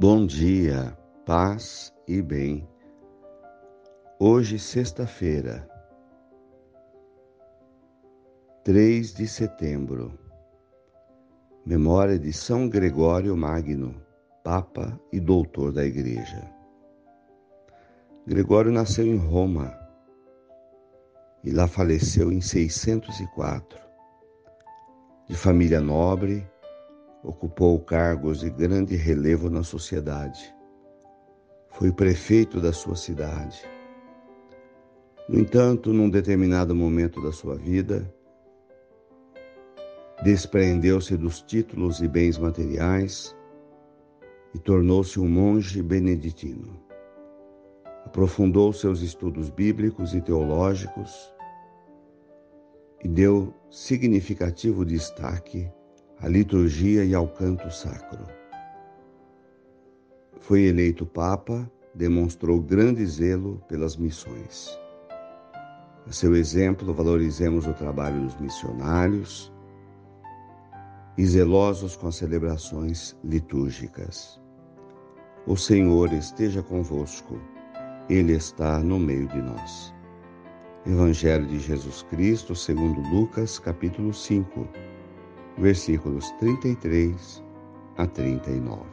Bom dia, paz e bem. Hoje, sexta-feira, 3 de setembro, memória de São Gregório Magno, Papa e Doutor da Igreja. Gregório nasceu em Roma e lá faleceu em 604. De família nobre, ocupou cargos de grande relevo na sociedade. Foi prefeito da sua cidade. No entanto, num determinado momento da sua vida, despreendeu-se dos títulos e bens materiais e tornou-se um monge beneditino. Aprofundou seus estudos bíblicos e teológicos e deu significativo destaque à liturgia e ao canto sacro. Foi eleito Papa, demonstrou grande zelo pelas missões. A seu exemplo, valorizemos o trabalho dos missionários e zelosos com as celebrações litúrgicas. O Senhor esteja convosco, Ele está no meio de nós. Evangelho de Jesus Cristo, segundo Lucas, capítulo 5, versículos 33 a 39.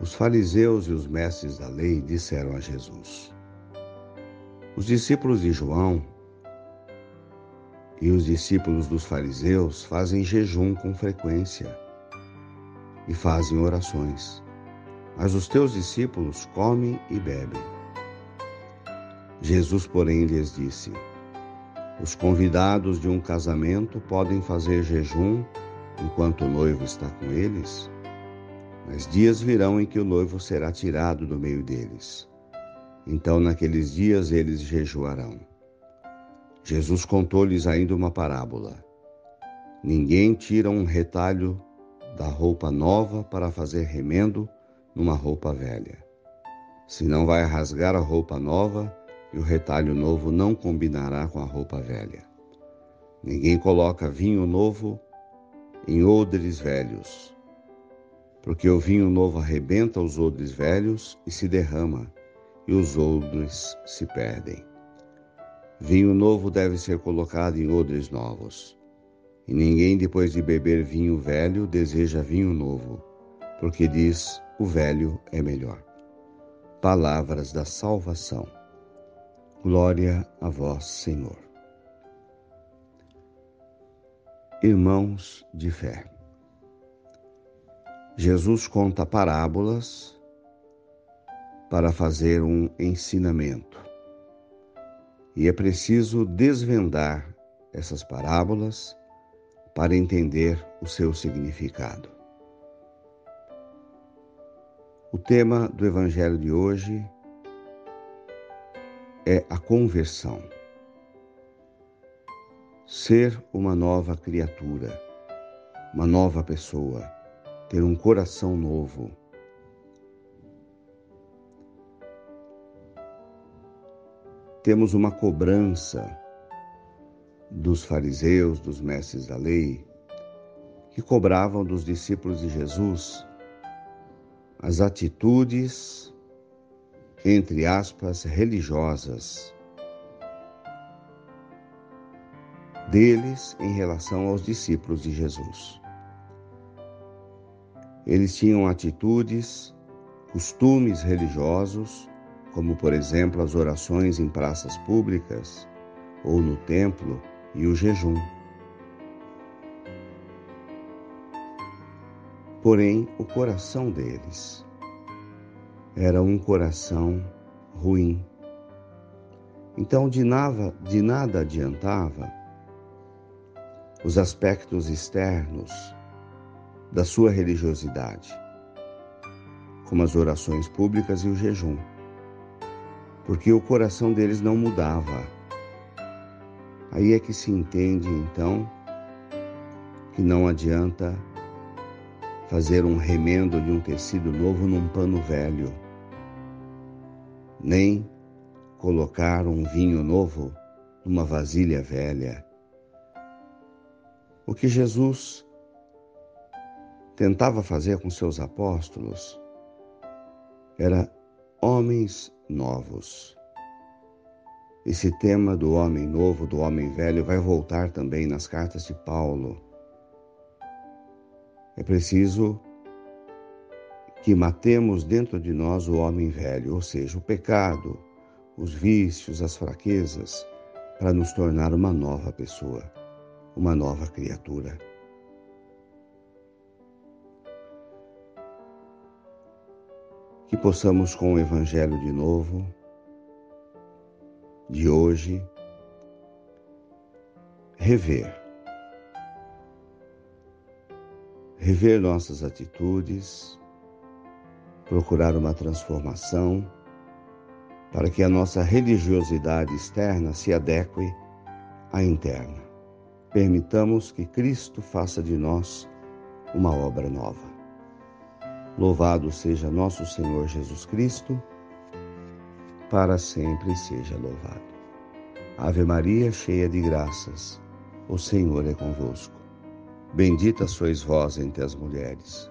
Os fariseus e os mestres da lei disseram a Jesus: Os discípulos de João e os discípulos dos fariseus fazem jejum com frequência e fazem orações, mas os teus discípulos comem e bebem. Jesus, porém, lhes disse: Os convidados de um casamento podem fazer jejum enquanto o noivo está com eles? Mas dias virão em que o noivo será tirado do meio deles. Então, naqueles dias, eles jejuarão. Jesus contou-lhes ainda uma parábola. Ninguém tira um retalho da roupa nova para fazer remendo numa roupa velha. Senão vai rasgar a roupa nova e o retalho novo não combinará com a roupa velha. Ninguém coloca vinho novo em odres velhos, porque o vinho novo arrebenta os odres velhos e se derrama, e os odres se perdem. Vinho novo deve ser colocado em odres novos. E ninguém, depois de beber vinho velho, deseja vinho novo, porque diz: o velho é melhor. Palavras da salvação. Glória a vós, Senhor. Irmãos de fé. Jesus conta parábolas para fazer um ensinamento. E é preciso desvendar essas parábolas para entender o seu significado. O tema do Evangelho de hoje é a conversão. Ser uma nova criatura, uma nova pessoa, ter um coração novo. Temos uma cobrança dos fariseus, dos mestres da lei, que cobravam dos discípulos de Jesus as atitudes entre aspas, religiosas deles em relação aos discípulos de Jesus. Eles tinham atitudes, costumes religiosos, como por exemplo as orações em praças públicas ou no templo e o jejum. Porém, o coração deles era um coração ruim. Então, de nada, de nada adiantava os aspectos externos da sua religiosidade, como as orações públicas e o jejum, porque o coração deles não mudava. Aí é que se entende, então, que não adianta fazer um remendo de um tecido novo num pano velho nem colocar um vinho novo numa vasilha velha. O que Jesus tentava fazer com seus apóstolos era homens novos. Esse tema do homem novo, do homem velho, vai voltar também nas cartas de Paulo. É preciso que matemos dentro de nós o homem velho, ou seja, o pecado, os vícios, as fraquezas, para nos tornar uma nova pessoa, uma nova criatura. que possamos com o Evangelho de novo, de hoje, rever. Rever nossas atitudes, procurar uma transformação para que a nossa religiosidade externa se adeque à interna. Permitamos que Cristo faça de nós uma obra nova. Louvado seja nosso Senhor Jesus Cristo, para sempre seja louvado. Ave Maria, cheia de graças, o Senhor é convosco. Bendita sois vós entre as mulheres.